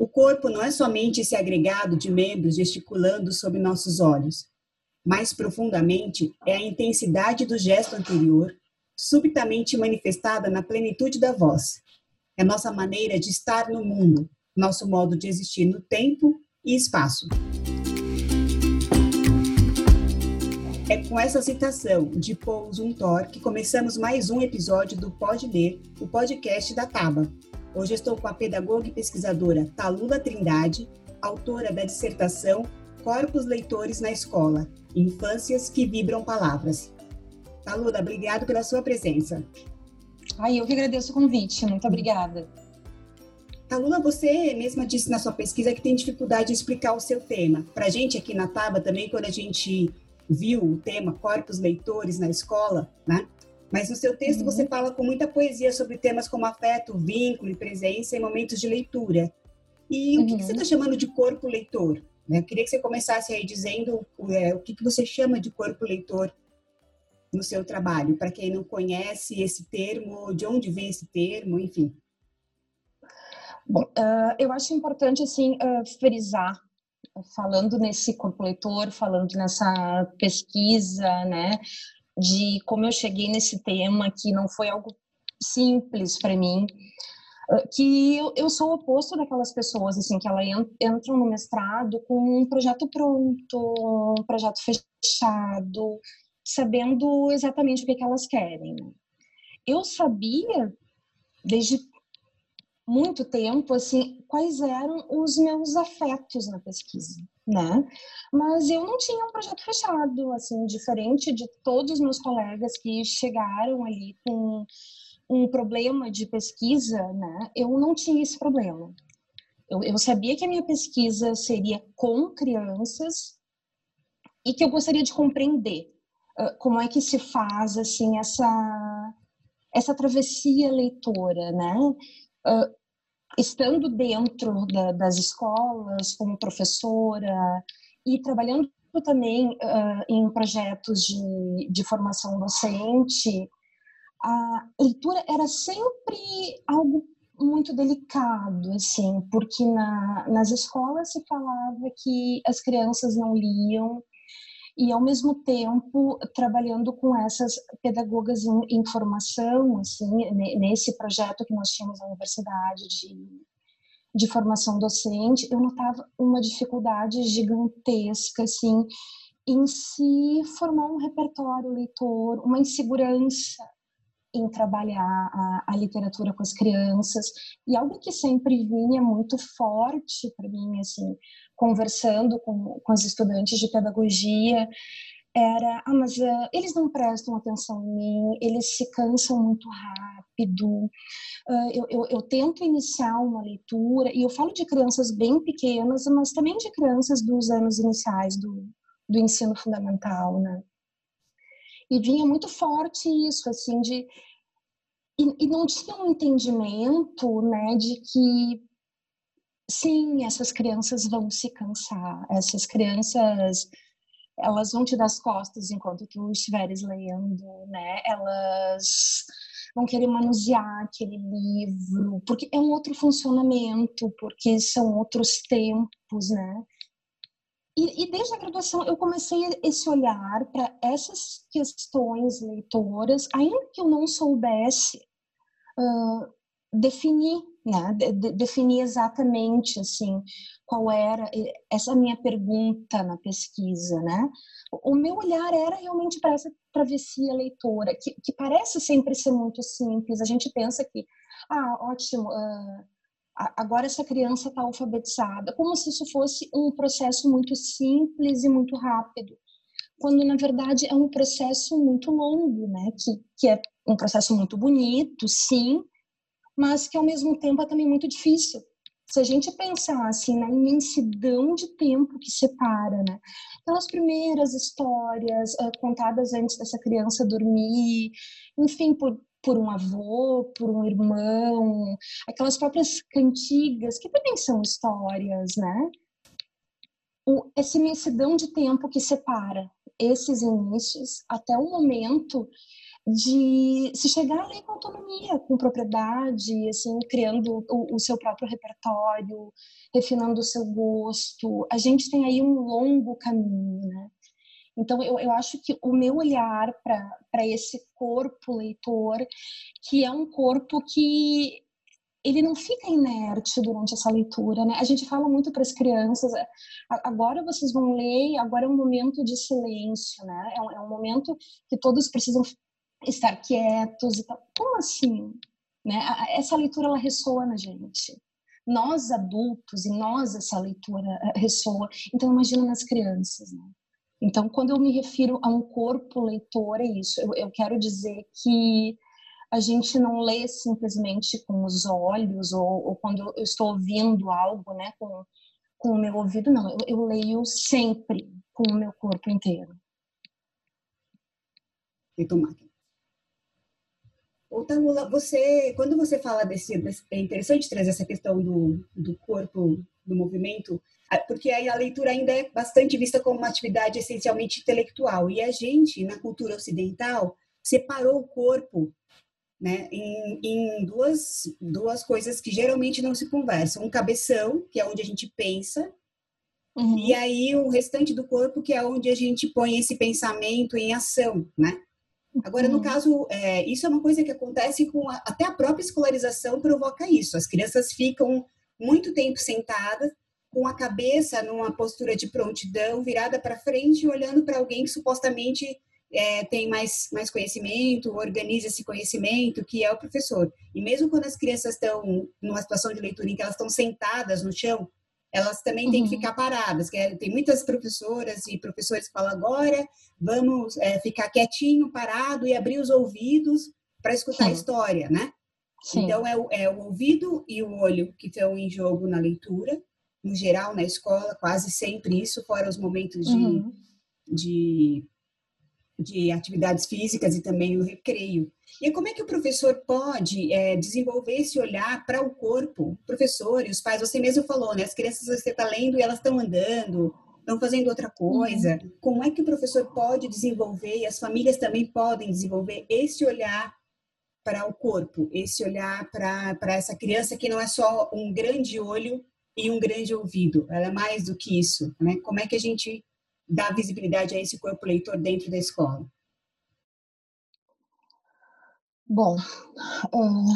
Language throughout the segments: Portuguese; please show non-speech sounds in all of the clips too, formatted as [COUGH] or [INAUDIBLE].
O corpo não é somente esse agregado de membros gesticulando sob nossos olhos. Mais profundamente, é a intensidade do gesto anterior, subitamente manifestada na plenitude da voz. É nossa maneira de estar no mundo, nosso modo de existir no tempo e espaço. É com essa citação de Paul Zuntor que começamos mais um episódio do Pode Ler, o podcast da Taba, Hoje estou com a pedagoga e pesquisadora Talula Trindade, autora da dissertação Corpos Leitores na Escola, Infâncias que Vibram Palavras. Talula, obrigado pela sua presença. Ai, eu que agradeço o convite, muito obrigada. Talula, você mesma disse na sua pesquisa que tem dificuldade de explicar o seu tema. Para a gente aqui na Taba também, quando a gente viu o tema Corpos Leitores na Escola, né? Mas no seu texto uhum. você fala com muita poesia sobre temas como afeto, vínculo e presença em momentos de leitura. E o que, que você está uhum. chamando de corpo leitor? Eu queria que você começasse aí dizendo é, o que, que você chama de corpo leitor no seu trabalho, para quem não conhece esse termo, de onde vem esse termo, enfim. Bom, uh, eu acho importante assim uh, frisar, falando nesse corpo leitor, falando nessa pesquisa, né, de como eu cheguei nesse tema, que não foi algo simples para mim, ah, que eu, eu sou o oposto daquelas pessoas, assim, que elas entram no mestrado com um projeto pronto, um projeto fechado, sabendo exatamente o que, que elas querem. Eu sabia, desde muito tempo, assim, quais eram os meus afetos na pesquisa né? Mas eu não tinha um projeto fechado, assim, diferente de todos os meus colegas que chegaram ali com um problema de pesquisa, né? Eu não tinha esse problema. Eu, eu sabia que a minha pesquisa seria com crianças e que eu gostaria de compreender uh, como é que se faz, assim, essa essa travessia leitora, né? Uh, estando dentro da, das escolas como professora e trabalhando também uh, em projetos de, de formação docente, a leitura era sempre algo muito delicado, assim, porque na, nas escolas se falava que as crianças não liam, e ao mesmo tempo trabalhando com essas pedagogas em, em formação, assim, nesse projeto que nós tínhamos na universidade de, de formação docente, eu notava uma dificuldade gigantesca, assim, em se formar um repertório leitor, uma insegurança em trabalhar a, a, literatura com as crianças e algo que sempre vinha muito forte para mim assim conversando com, com as estudantes de pedagogia era, ah, mas uh, eles não prestam atenção em mim, eles se cansam muito rápido. Uh, eu, eu, eu, tento iniciar uma leitura, e eu falo de crianças bem pequenas, mas também de crianças dos anos iniciais do, do ensino fundamental, né? E vinha muito forte isso, assim, de... E, e não tinha um entendimento, né, de que sim, essas crianças vão se cansar, essas crianças elas vão te dar as costas enquanto tu estiveres lendo, né? Elas vão querer manusear aquele livro, porque é um outro funcionamento, porque são outros tempos, né? E, e desde a graduação eu comecei esse olhar para essas questões leitoras, ainda que eu não soubesse uh, definir né? De, de, definir exatamente assim qual era essa minha pergunta na pesquisa, né? O, meu olhar era realmente para essa travessia leitora, que, que, parece sempre ser muito simples. A gente pensa que, ah, ótimo, uh, agora essa criança está alfabetizada, como se isso fosse um processo muito simples e muito rápido quando na verdade é um processo muito longo, né? Que, que é um processo muito bonito, sim, mas que ao mesmo tempo é também muito difícil. Se a gente pensar assim na imensidão de tempo que separa, né? Aquelas primeiras histórias uh, contadas antes dessa criança dormir, enfim, por, por um avô, por um irmão, aquelas próprias cantigas, que também são histórias, né? O, essa imensidão de tempo que separa esses inícios até o momento de se chegar a ler com autonomia, com propriedade, assim, criando o, o, seu próprio repertório, refinando o seu gosto. A gente tem aí um longo caminho, né? Então, eu, eu acho que o meu olhar para esse corpo leitor, que é um corpo que ele não fica inerte durante essa leitura, né? A gente fala muito para as crianças, agora vocês vão ler, agora é um momento de silêncio, né? É um, é um momento que todos precisam estar quietos e tal. Como assim? Né? Essa leitura ela ressoa na gente. Nós adultos e nós essa leitura eh, ressoa. Então imagina nas crianças, né? Então quando eu me refiro a um corpo leitor é isso. Eu, eu quero dizer que a gente não lê simplesmente com os olhos ou, ou quando eu estou ouvindo algo, né, com, com o meu ouvido, não. Eu, eu leio sempre com o meu corpo inteiro. Retomar. Ô, Tamula, você, quando você fala desse, desse, é interessante trazer essa questão do, do corpo, do movimento, porque aí a leitura ainda é bastante vista como uma atividade essencialmente intelectual. E a gente, na cultura ocidental, separou o corpo né, em, em, duas, duas coisas que geralmente não se conversam. Um cabeção, que é onde a gente pensa, uhum. e aí o restante do corpo, que é onde a gente põe esse pensamento em ação, né? Agora, no uhum. caso, é, isso é uma coisa que acontece com a, até a própria escolarização provoca isso. As crianças ficam muito tempo sentadas, com a cabeça numa postura de prontidão, virada para frente, olhando para alguém que supostamente é, tem mais, mais conhecimento, organiza esse conhecimento, que é o professor. E mesmo quando as crianças estão numa situação de leitura em que elas estão sentadas no chão, elas também uhum. têm que uhum. ficar paradas. Que é, tem muitas professoras e professores que falam agora, vamos é, ficar quietinho, parado e abrir os ouvidos para escutar Sim. a história, né? Sim. Então, é o, é o ouvido e o olho que estão em jogo na leitura, no geral, na escola, quase sempre isso, fora os momentos de, uhum. de de atividades físicas e também o recreio. E como é que o professor pode é, desenvolver esse olhar para o corpo? O professor e os pais, você mesmo falou, né? As crianças você está lendo e elas estão andando, estão fazendo outra coisa. Uhum. Como é que o professor pode desenvolver e as famílias também podem desenvolver esse olhar para o corpo, esse olhar para essa criança que não é só um grande olho e um grande ouvido, ela é mais do que isso, né? Como é que a gente dar visibilidade a esse corpo leitor dentro da escola? Bom, uh,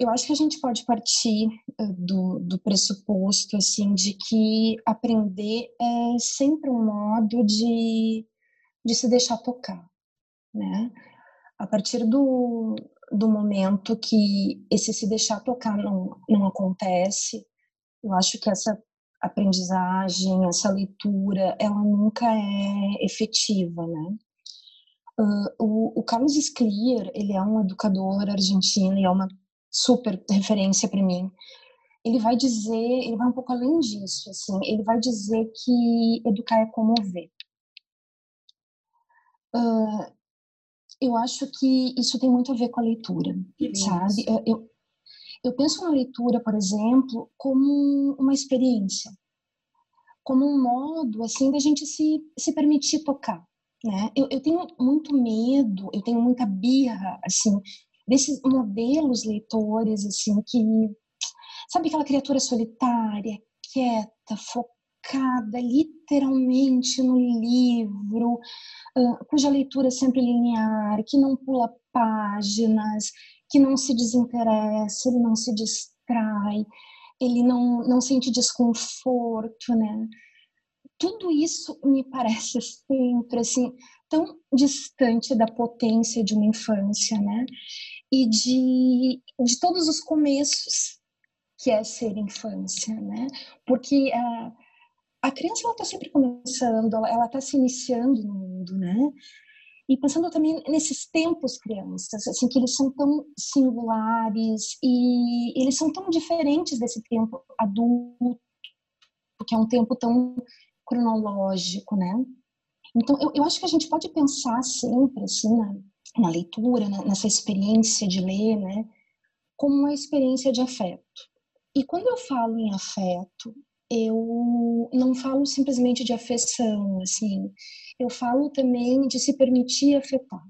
eu acho que a gente pode partir uh, do, do pressuposto assim de que aprender é sempre um modo de, de se deixar tocar, né? A partir do, do momento que esse se deixar tocar não, não acontece, eu acho que essa aprendizagem, essa leitura, ela nunca é efetiva, né? Uh, o, o, Carlos Sclier, ele é um educador argentino e é uma super referência para mim. Ele vai dizer, ele vai um pouco além disso, assim, ele vai dizer que educar é comover. Uh, eu acho que isso tem muito a ver com a leitura, sabe? Eu, eu penso na leitura, por exemplo, como uma experiência, como um modo assim da gente se, se permitir tocar, né? Eu, eu tenho muito medo, eu tenho muita birra, assim, desses modelos leitores, assim, que sabe aquela criatura solitária, quieta, focada, literalmente no livro, uh, cuja leitura é sempre linear, que não pula páginas, que não se desinteressa, ele não se distrai, ele não, não sente desconforto, né? Tudo isso me parece sempre assim tão distante da potência de uma infância, né? E de, de todos os começos que é ser infância, né? Porque a, a criança ela está sempre começando, ela está se iniciando no mundo, né? E pensando também nesses tempos crianças, assim, que eles são tão singulares e eles são tão diferentes desse tempo adulto, que é um tempo tão cronológico, né? Então, eu, eu acho que a gente pode pensar sempre, assim, na, na leitura, na, nessa experiência de ler, né? Como uma experiência de afeto. E quando eu falo em afeto, eu não falo simplesmente de afeição, assim, eu falo também de se permitir afetar.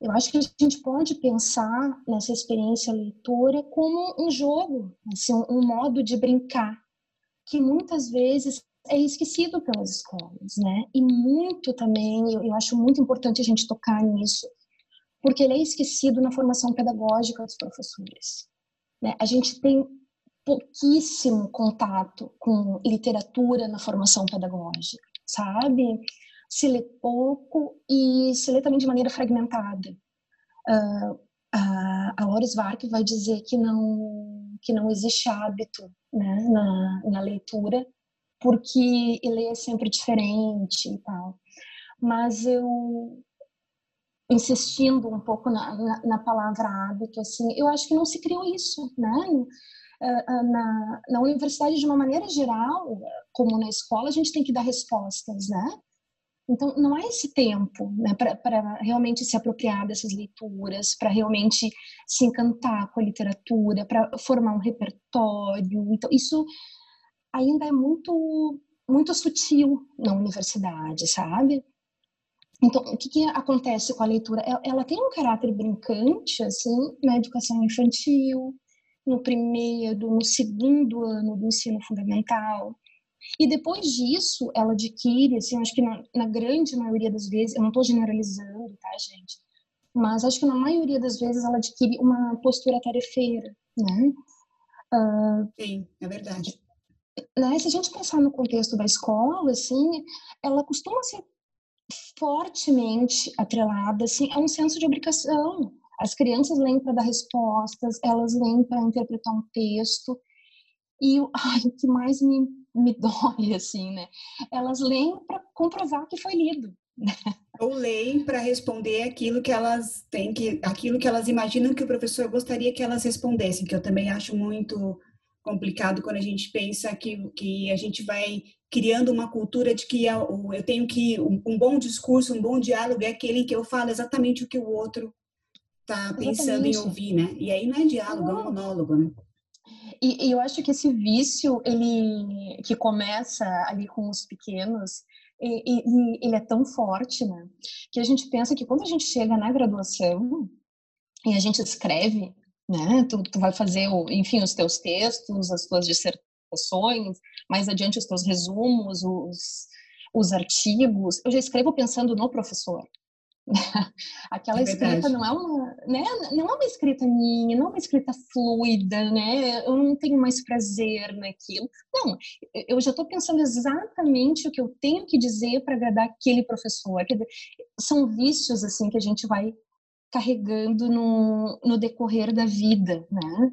Eu acho que a gente pode pensar nessa experiência leitora como um jogo, assim, um modo de brincar, que muitas vezes é esquecido pelas escolas, né? E muito também, eu, eu acho muito importante a gente tocar nisso, porque ele é esquecido na formação pedagógica dos professores. Né? A gente tem pouquíssimo contato com literatura na formação pedagógica, sabe? Se lê pouco e se lê também de maneira fragmentada. Uh, a, a Loris Vark vai dizer que não que não existe hábito né, na, na leitura porque ele é sempre diferente e tal. Mas eu insistindo um pouco na, na, na, palavra hábito, assim, eu acho que não se criou isso, né? Ah, ah, na, na universidade, de uma maneira geral, como na escola, a gente tem que dar respostas, né? Então, não há esse tempo né, para realmente se apropriar dessas leituras, para realmente se encantar com a literatura, para formar um repertório. Então, isso ainda é muito, muito sutil na universidade, sabe? Então, o que, que acontece com a leitura? Ela tem um caráter brincante, assim, na educação infantil, no primeiro, no segundo ano do ensino fundamental. E depois disso, ela adquire, assim, acho que na, na grande maioria das vezes, eu não estou generalizando, tá, gente? Mas acho que na maioria das vezes ela adquire uma postura tarefeira, né? Uh, Sim, é verdade. Né, se a gente pensar no contexto da escola, assim, ela costuma ser fortemente atrelada assim, a um senso de obrigação. As crianças leem para dar respostas, elas leem para interpretar um texto. E [LAUGHS] ai, o que mais me, me dói, [LAUGHS] assim, né? Elas leem para comprovar que foi lido. Né? Ou leem para responder aquilo que elas têm que, aquilo que elas imaginam que o professor gostaria que elas respondessem, que eu também acho muito complicado quando a gente pensa que, que a gente vai criando uma cultura de que eu tenho que um bom discurso, um bom diálogo é aquele que eu falo exatamente o que o outro está pensando em ouvir, né? E aí não é diálogo, não. é um monólogo, né? E, e, eu acho que esse vício, ele que começa ali com os pequenos, e, e, ele é tão forte, né? Que a gente pensa que quando a gente chega na graduação e a gente escreve, né? Tu, tu vai fazer, o, enfim, os teus textos, as tuas dissertações, mais adiante os teus resumos, os, os artigos. Eu já escrevo pensando no professor. [LAUGHS] Aquela é escrita não é uma, né? Não é uma escrita minha, não é uma escrita fluida, né? Eu não tenho mais prazer naquilo. Não, eu já estou pensando exatamente o que eu tenho que dizer para agradar aquele professor. São vícios assim que a gente vai carregando no, no decorrer da vida, né?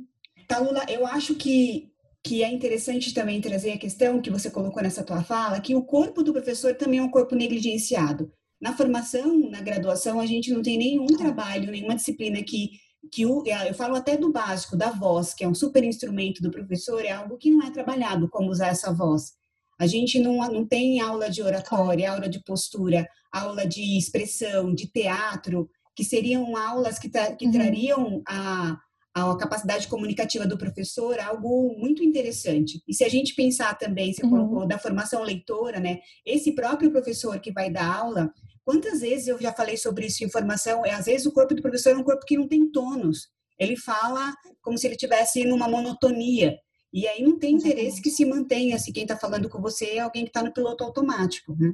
Talula, eu acho que que é interessante também trazer a questão que você colocou nessa tua fala, que o corpo do professor também é um corpo negligenciado. Na formação, na graduação, a gente não tem nenhum trabalho, nenhuma disciplina que que o, eu falo até do básico, da voz, que é um super instrumento do professor, é algo que não é trabalhado, como usar essa voz. A gente não, não tem aula de oratória, aula de postura, aula de expressão, de teatro, que seriam aulas que, tra que uhum. trariam a, a capacidade comunicativa do professor, algo muito interessante. E se a gente pensar também, você uhum. colocou da formação leitora, né? Esse próprio professor que vai dar aula, quantas vezes eu já falei sobre isso em formação, é, às vezes o corpo do professor é um corpo que não tem tônus. Ele fala como se ele tivesse numa monotonia. E aí não tem interesse que se mantenha, se quem está falando com você é alguém que está no piloto automático, né?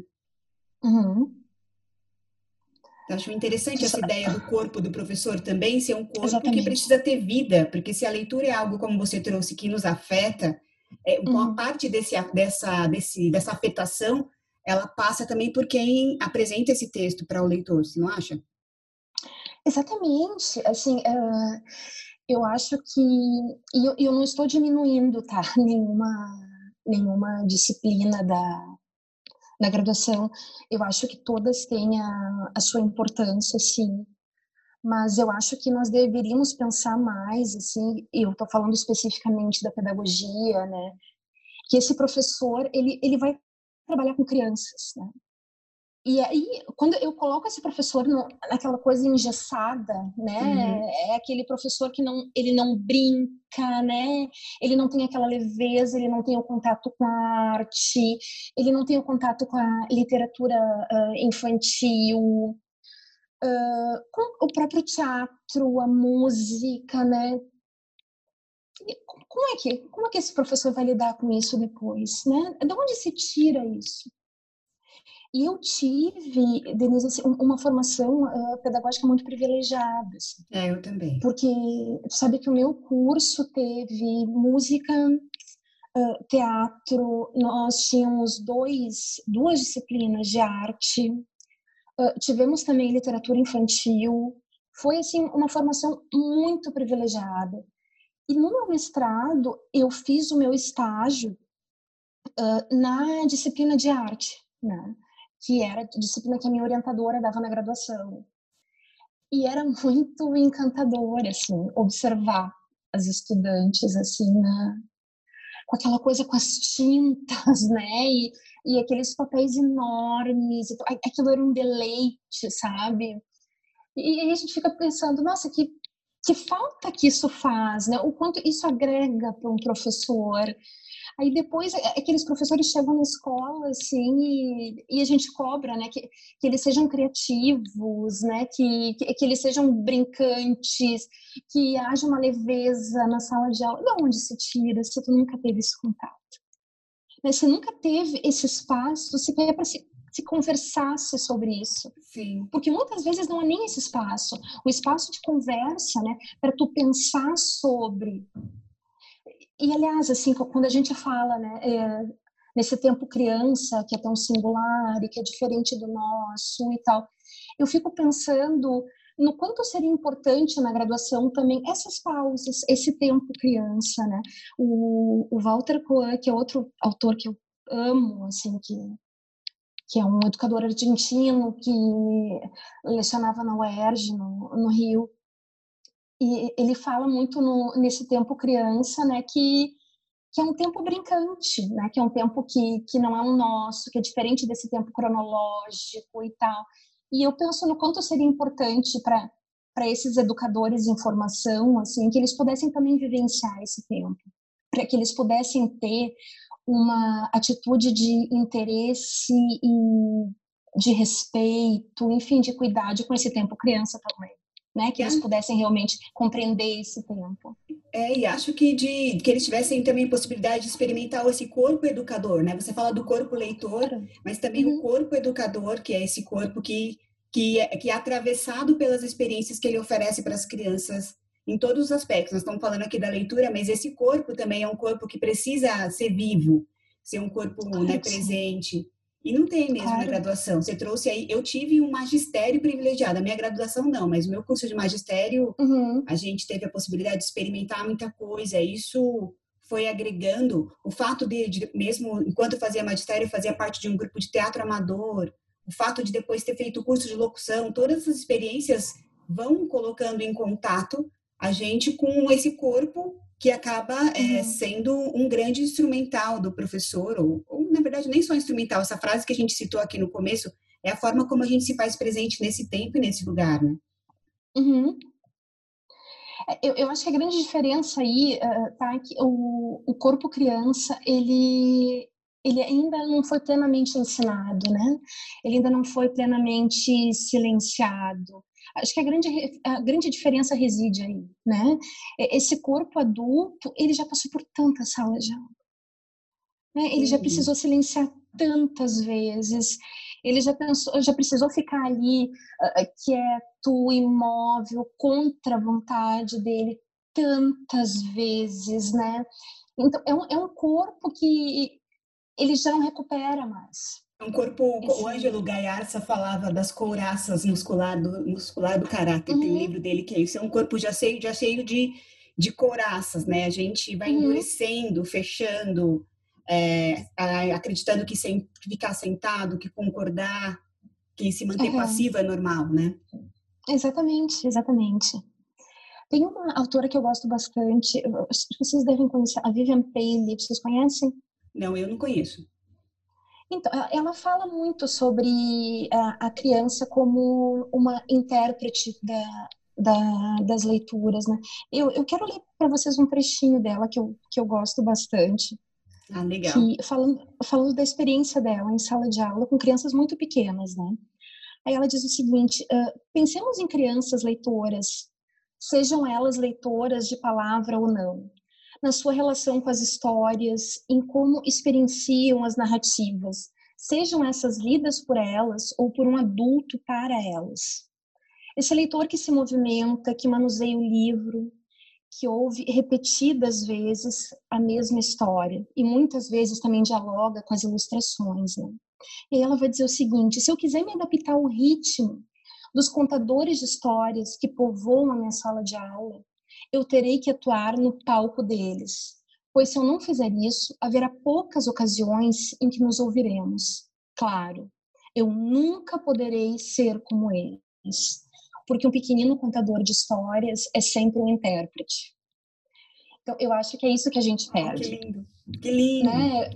Uhum. Eu acho interessante essa ideia do corpo do professor também ser um corpo Exatamente. que precisa ter vida, porque se a leitura é algo, como você trouxe, que nos afeta, é, uma uhum. parte desse, dessa, desse, dessa afetação, ela passa também por quem apresenta esse texto para o leitor, você não acha? Exatamente. Assim, uh, eu acho que... E eu, eu não estou diminuindo, tá? [LAUGHS] Nenhuma, nenhuma disciplina da, na graduação. Eu acho que todas têm a, a sua importância, sim. Mas eu acho que nós deveríamos pensar mais, assim, eu estou falando especificamente da pedagogia, né? Que esse professor, ele, ele vai trabalhar com crianças, né? E aí, quando eu coloco esse professor no, naquela coisa engessada, né? Uhum. É aquele professor que não, ele não brinca, né? Ele não tem aquela leveza, ele não tem o contato com a arte, ele não tem o contato com a literatura uh, infantil, uh, com o próprio teatro, a música, né? como é que como é que esse professor vai lidar com isso depois, né? De onde se tira isso? E eu tive, Denise, assim, uma formação uh, pedagógica muito privilegiada. Assim, é, eu também. Porque sabe que o meu curso teve música, uh, teatro, nós tínhamos dois, duas disciplinas de arte, uh, tivemos também literatura infantil. Foi assim uma formação muito privilegiada. E no meu mestrado eu fiz o meu estágio na disciplina de arte, né? Que era disciplina que a minha orientadora dava na graduação. E era muito encantador, assim, observar as estudantes, assim, na, com aquela coisa com as tintas, [LAUGHS] né? E, e aqueles papéis enormes. Aquilo era um deleite, sabe? E aí a gente fica pensando, nossa, que, que falta que isso faz, né? O quanto isso agrega para um professor, Aí depois é, aqueles professores chegam na escola assim e, e a gente cobra, né, que, que eles sejam criativos, né, que, que, que, eles sejam brincantes, que haja uma leveza na sala de aula. De onde se tira se tu nunca teve esse contato? Né, se nunca teve esse espaço sequer para se, se conversasse sobre isso. Sim. Porque muitas vezes não há nem esse espaço. O espaço de conversa, né, para tu pensar sobre e, aliás, assim, quando a gente fala, né, é, nesse tempo criança, que é tão singular e que é diferente do nosso e tal, eu fico pensando no quanto seria importante na graduação também essas pausas, esse tempo criança, né? O, o Walter Coan, que é outro autor que eu amo, assim, que que é um educador argentino que lecionava na UERJ, no, no Rio, e ele fala muito no, nesse tempo criança, né, que que é um tempo brincante, né, que é um tempo que, que não é o nosso, que é diferente desse tempo cronológico e tal. E eu penso no quanto seria importante para para esses educadores em formação, assim, que eles pudessem também vivenciar esse tempo, para que eles pudessem ter uma atitude de interesse e de respeito, enfim, de cuidado com esse tempo criança também né? Que eles pudessem realmente compreender esse tempo. É, e acho que de que eles tivessem também possibilidade de experimentar esse corpo educador, né? Você fala do corpo leitor, mas também uhum. o corpo educador, que é esse corpo que que é, que é atravessado pelas experiências que ele oferece para as crianças em todos os aspectos. Nós estamos falando aqui da leitura, mas esse corpo também é um corpo que precisa ser vivo, ser um corpo né, presente. E não tem mesmo claro. na graduação. Você trouxe aí, eu tive um magistério privilegiado, a minha graduação não, mas o meu curso de magistério, uhum. a gente teve a possibilidade de experimentar muita coisa. Isso foi agregando o fato de, de mesmo enquanto eu fazia magistério, eu fazia parte de um grupo de teatro amador, o fato de depois ter feito o curso de locução, todas essas experiências vão colocando em contato a gente com esse corpo que acaba é, uhum. é, sendo um grande instrumental do professor, ou, ou, na verdade nem só instrumental, essa frase que a gente citou aqui no começo é a forma como a gente se faz presente nesse tempo e nesse lugar, né? Uhum. É, eu, eu, acho que a grande diferença aí uh, tá que o, o corpo criança ele ele ainda não foi plenamente ensinado, né? Ele ainda não foi plenamente silenciado. Acho que a grande, a grande diferença reside aí, né? Esse corpo adulto, ele já passou por tantas salas de aula. Né? Ele já precisou silenciar tantas vezes, ele já pensou, já precisou ficar ali uh, quieto, imóvel, contra a vontade dele tantas vezes, né? Então é um, é um corpo que ele já não recupera mais. Um corpo, o Ângelo Gaiarsa falava das couraças muscular do, muscular do caráter, uhum. tem um uhum. livro dele que é isso, é um corpo já cheio, já cheio de, de couraças, né? A gente vai uhum. endurecendo, fechando, é, acreditando que sem, ficar sentado, que concordar, que se manter uhum. passivo é normal, né? Exatamente, exatamente. Tem uma autora que eu gosto bastante, vocês devem conhecer, a Vivian Paley, vocês conhecem? Não, eu não conheço. Então, ela fala muito sobre a, a criança como uma intérprete da, da, das leituras, né? Eu, eu quero ler para vocês um trechinho dela que eu, que eu gosto bastante. Ah, legal. Que, falando, falando da experiência dela em sala de aula com crianças muito pequenas, né? Aí ela diz o seguinte: uh, pensemos em crianças leitoras, sejam elas leitoras de palavra ou não, na sua relação com as histórias, em como experienciam as narrativas, sejam essas lidas por elas ou por um adulto para elas. Esse leitor que se movimenta, que manuseia o livro, que ouve repetidas vezes a mesma história e muitas vezes também dialoga com as ilustrações. Né? E aí ela vai dizer o seguinte: se eu quiser me adaptar ao ritmo dos contadores de histórias que povoam a minha sala de aula, eu terei que atuar no palco deles, pois se eu não fizer isso, haverá poucas ocasiões em que nos ouviremos. Claro, eu nunca poderei ser como eles porque um pequenino contador de histórias é sempre um intérprete. Então, eu acho que é isso que a gente perde. que lindo, que lindo. Né?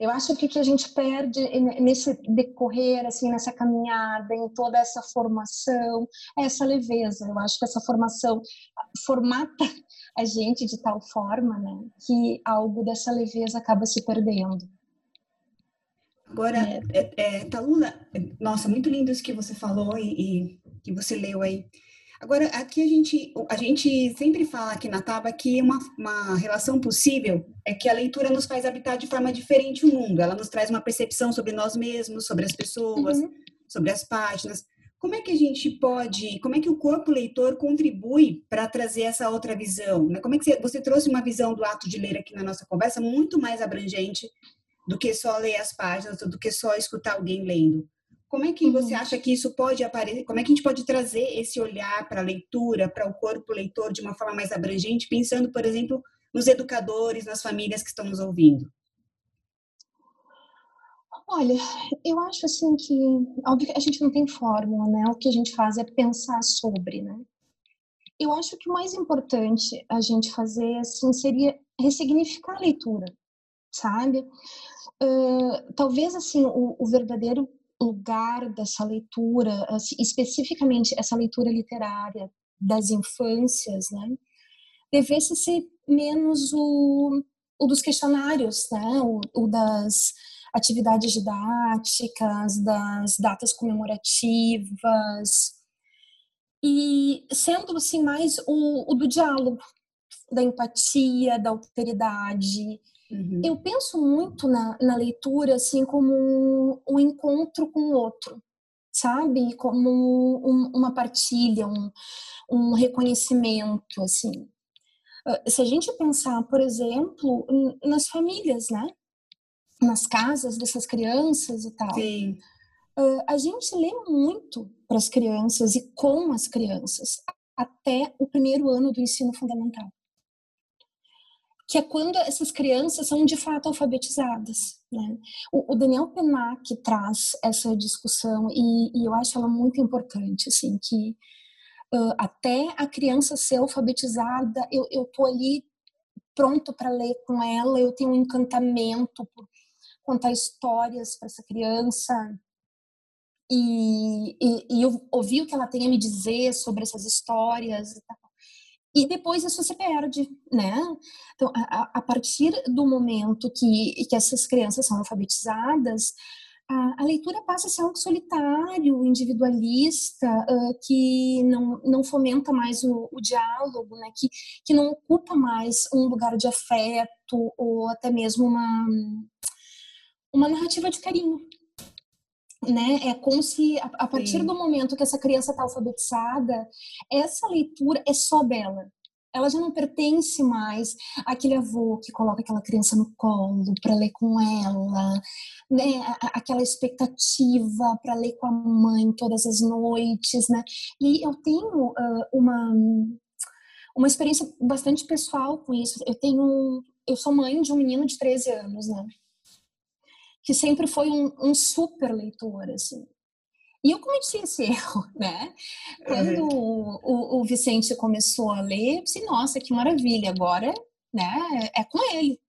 Eu acho que o que a gente perde nesse decorrer, assim, nessa caminhada, em toda essa formação, é essa leveza. Eu acho que essa formação formata a gente de tal forma, né, que algo dessa leveza acaba se perdendo. Agora, é. É, é, Talula, nossa, muito lindo isso que você falou e, e, que você leu aí. Agora, aqui a gente, a gente sempre fala aqui na Taba que uma, uma relação possível é que a leitura nos faz habitar de forma diferente o mundo. Ela nos traz uma percepção sobre nós mesmos, sobre as pessoas, uhum. sobre as páginas. Como é que a gente pode, como é que o corpo leitor contribui para trazer essa outra visão? Né? Como é que você, você trouxe uma visão do ato de ler aqui na nossa conversa muito mais abrangente do que só ler as páginas, do que só escutar alguém lendo. Como é que uhum. você acha que isso pode aparecer? Como é que a gente pode trazer esse olhar para a leitura, para o corpo leitor de uma forma mais abrangente, pensando, por exemplo, nos educadores, nas famílias que estão nos ouvindo? Olha, eu acho assim que óbvio que a gente não tem fórmula, né? O que a gente faz é pensar sobre, né? Eu acho que o mais importante a gente fazer assim seria ressignificar a leitura, sabe? Uh, talvez assim o, o, verdadeiro lugar dessa leitura, especificamente essa leitura literária das infâncias, né, devesse ser menos o, o dos questionários, né, o, o das atividades didáticas, das datas comemorativas, e sendo assim mais o, o do diálogo, da empatia, da alteridade, Uhum. Eu penso muito na, na leitura assim como um, um, encontro com o outro, sabe? Como um, uma partilha, um, um reconhecimento, assim. Ah, se a gente pensar, por exemplo, nas famílias, né? Nas casas dessas crianças e tal. Sim. Uh, a gente lê muito para as crianças e com as crianças até o primeiro ano do ensino fundamental que é quando essas crianças são de fato alfabetizadas. Né? O, o, Daniel Penac traz essa discussão e, e, eu acho ela muito importante, assim, que uh, até a criança ser alfabetizada, eu, tô ali pronto para ler com ela, eu tenho um encantamento por contar histórias para essa criança e, e, e eu ouvir o que ela tem a me dizer sobre essas histórias e tal e depois isso se perde, né? Então, a, a partir do momento que, que essas crianças são alfabetizadas, a, a leitura passa a ser algo solitário, individualista, uh, que não, não fomenta mais o, o diálogo, né? Que, que não ocupa mais um lugar de afeto ou até mesmo uma, uma narrativa de carinho, né? É como se a, a partir Sim. do momento que essa criança está alfabetizada, essa leitura é só dela. Ela já não pertence mais àquele avô que coloca aquela criança no colo para ler com ela, né? Aquela expectativa para ler com a mãe todas as noites, né? E eu tenho uh, uma uma experiência bastante pessoal com isso. Eu tenho eu sou mãe de um menino de 13 anos, né? Que sempre foi um, um super leitor, assim. E eu cometi esse [LAUGHS] erro, né? Quando uhum. o, o, Vicente começou a ler, eu disse, nossa, que maravilha, agora né, é com ele.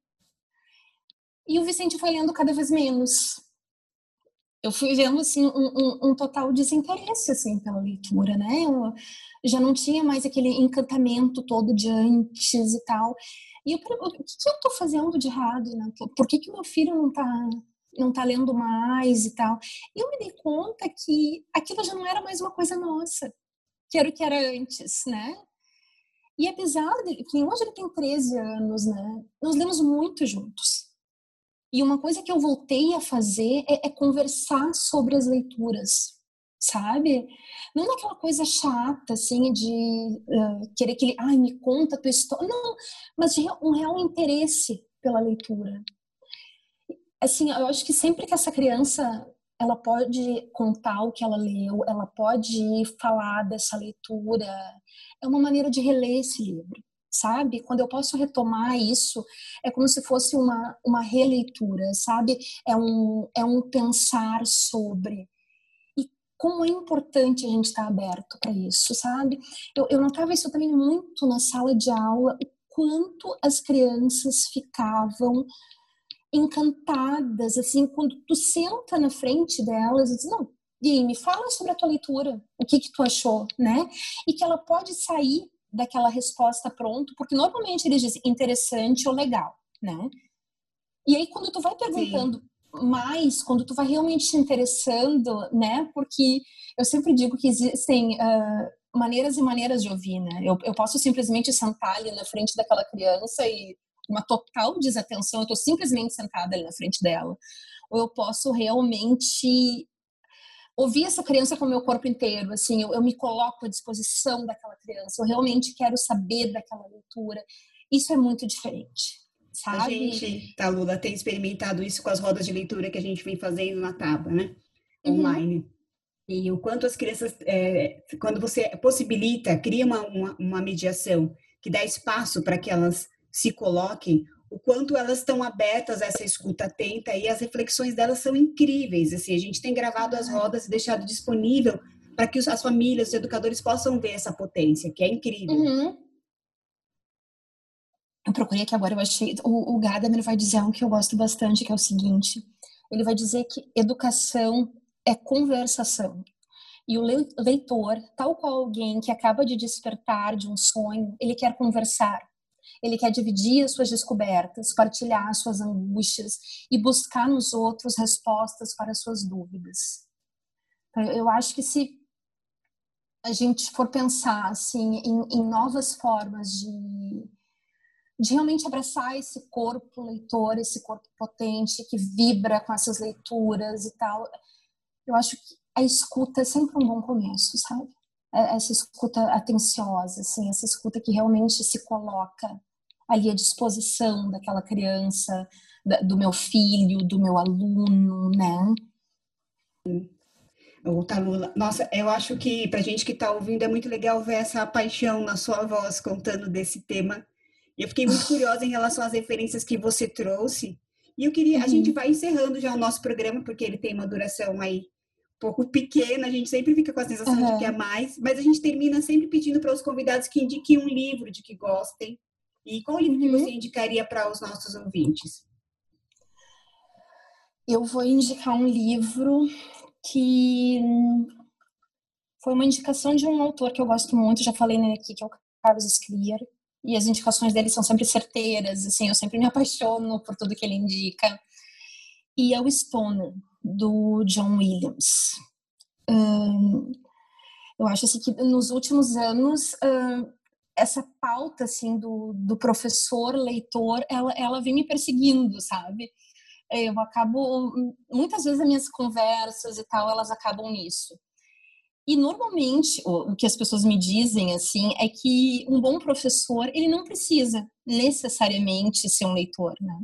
E o Vicente foi lendo cada vez menos. eu fui vendo assim um, um, um, total desinteresse assim pela leitura, né? Eu já não tinha mais aquele encantamento todo de antes e tal. E eu, o que, eu estou fazendo de errado, né? Por que que meu filho não está não tá lendo mais e tal? E eu me dei conta que aquilo já não era mais uma coisa nossa, que era o que era antes, né? E apesar de que hoje ele tem 13 anos, né? Nós lemos muito juntos. E uma coisa que eu voltei a fazer é, é conversar sobre as leituras, sabe? Não naquela coisa chata, assim, de uh, querer que ele, ai, me conta a tua história. Não, mas de um real interesse pela leitura. Assim, eu acho que sempre que essa criança ela pode contar o que ela leu, ela pode falar dessa leitura, é uma maneira de reler esse livro, sabe? Quando eu posso retomar isso, é como se fosse uma, uma releitura, sabe? É um, é um pensar sobre. E como é importante a gente estar aberto para isso, sabe? Eu, eu notava isso também muito na sala de aula, o quanto as crianças ficavam encantadas, assim, quando tu senta na frente delas e diz, não, Gui, me fala sobre a tua leitura, o que que tu achou, né? E que ela pode sair daquela resposta pronto, porque normalmente eles dizem interessante ou legal, né? E aí quando tu vai perguntando Sim. mais, quando tu vai realmente te interessando, né? Porque eu sempre digo que existem uh, maneiras e maneiras de ouvir, né? Eu, eu posso simplesmente sentar ali na frente daquela criança e uma total desatenção, eu estou simplesmente sentada ali na frente dela. Ou eu posso realmente ouvir essa criança com o meu corpo inteiro, assim, eu, eu me coloco à disposição daquela criança, eu realmente quero saber daquela leitura. Isso é muito diferente. Sabe? A gente, tá, Lula, tem experimentado isso com as rodas de leitura que a gente vem fazendo na Taba, né? Uhum. Online. Uhum. E o quanto as crianças, é, quando você possibilita, cria uma, uma, uma mediação que dá espaço para que elas se coloquem, o quanto elas estão abertas a essa escuta atenta e as reflexões delas são incríveis. Assim, a gente tem gravado as rodas e deixado disponível para que as famílias, os educadores possam ver essa potência, que é incrível. Uhum. Eu procurei aqui agora, eu achei. O, o Gadamer vai dizer algo que eu gosto bastante, que é o seguinte: ele vai dizer que educação é conversação. E o leitor, tal qual alguém que acaba de despertar de um sonho, ele quer conversar ele quer dividir as suas descobertas, partilhar as suas angústias e buscar nos outros respostas para as suas dúvidas. Então, eu acho que se a gente for pensar assim em, em novas formas de, de realmente abraçar esse corpo leitor, esse corpo potente que vibra com essas leituras e tal, eu acho que a escuta é sempre um bom começo, sabe? É, essa escuta atenciosa, assim, essa escuta que realmente se coloca ali à disposição daquela criança, do meu filho, do meu aluno, né? O Talula, nossa, eu acho que para gente que está ouvindo é muito legal ver essa paixão na sua voz contando desse tema. Eu fiquei muito [SIGHS] curiosa em relação às referências que você trouxe. E eu queria, uhum. a gente vai encerrando já o nosso programa porque ele tem uma duração aí um pouco pequena, a gente sempre fica com a sensação uhum. de que é mais, mas a gente termina sempre pedindo para os convidados que indiquem um livro de que gostem e qual livro uhum. você indicaria para os nossos ouvintes? Eu vou indicar um livro que foi uma indicação de um autor que eu gosto muito, já falei nele aqui, que é o Carlos Sclier, e as indicações dele são sempre certeiras, assim, eu sempre me apaixono por tudo que ele indica. E é o Stoner, do John Williams. Um, eu acho assim, que nos últimos anos essa pauta assim do, do professor leitor ela ela vem me perseguindo sabe? Eu acabo muitas vezes as minhas conversas e tal elas acabam nisso. E normalmente o, o que as pessoas me dizem assim é que um bom professor ele não precisa necessariamente ser um leitor né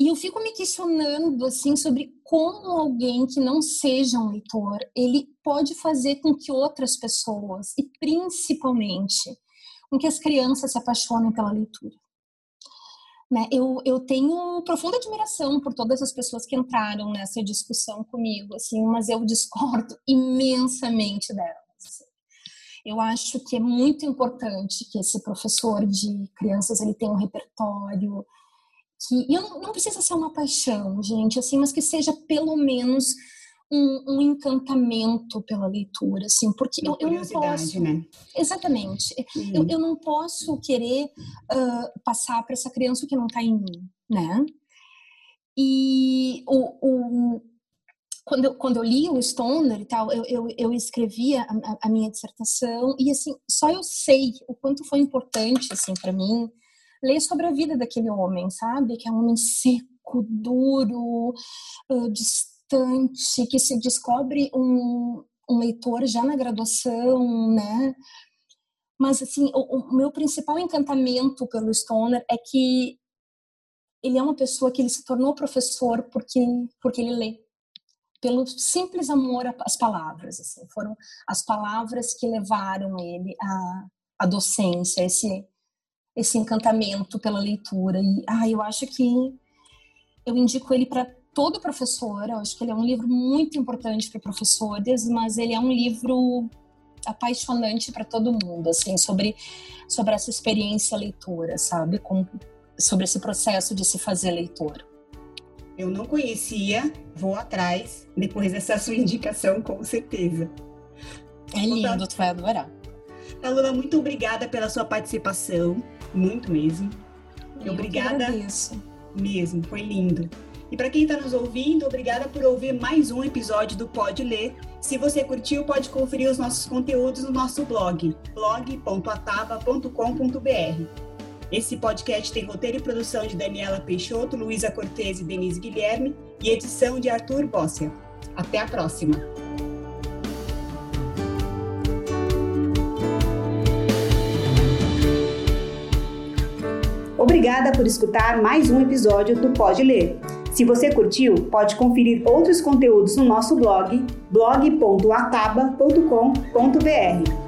e eu fico me questionando assim sobre como alguém que não seja um leitor, ele pode fazer com que outras pessoas e principalmente com que as crianças se apaixonem pela leitura. Né? Eu, eu tenho profunda admiração por todas as pessoas que entraram nessa discussão comigo, assim, mas eu discordo [LAUGHS] imensamente delas. Eu acho que é muito importante que esse professor de crianças ele tenha um repertório, que e eu não, não precisa ser uma paixão, gente, assim, mas que seja pelo menos um, um, encantamento pela leitura, assim, porque eu, eu, não posso. Né? Exatamente. Eu, eu não posso querer uh, passar para essa criança o que não está em mim, né? E o, o, quando, eu, quando eu li o Stoner e tal, eu, eu, eu escrevia a, a, minha dissertação e, assim, só eu sei o quanto foi importante, assim, para mim, ler sobre a vida daquele homem, sabe? Que é um homem seco, duro, uh, distante, que se descobre um, um leitor já na graduação, né? Mas, assim, o, o meu principal encantamento pelo Stoner é que ele é uma pessoa que ele se tornou professor porque porque ele lê pelo simples amor às palavras assim foram as palavras que levaram ele à, à docência esse esse encantamento pela leitura e ah eu acho que eu indico ele para todo professor eu acho que ele é um livro muito importante para professores mas ele é um livro apaixonante para todo mundo assim sobre sobre essa experiência leitura sabe como sobre esse processo de se fazer leitor? Eu não conhecia, vou atrás, depois dessa sua indicação, com certeza. É lindo, tu vai adorar. Aluna, muito obrigada pela sua participação, muito mesmo. Eu obrigada mesmo, foi lindo. E para quem está nos ouvindo, obrigada por ouvir mais um episódio do Pode Ler. Se você curtiu, pode conferir os nossos conteúdos no nosso blog, blog.atava.com.br. Esse podcast tem roteiro e produção de Daniela Peixoto, Luísa Cortez e Denise Guilherme e edição de Arthur Bossia. Até a próxima! Obrigada por escutar mais um episódio do Pode Ler. Se você curtiu, pode conferir outros conteúdos no nosso blog blog.ataba.com.br.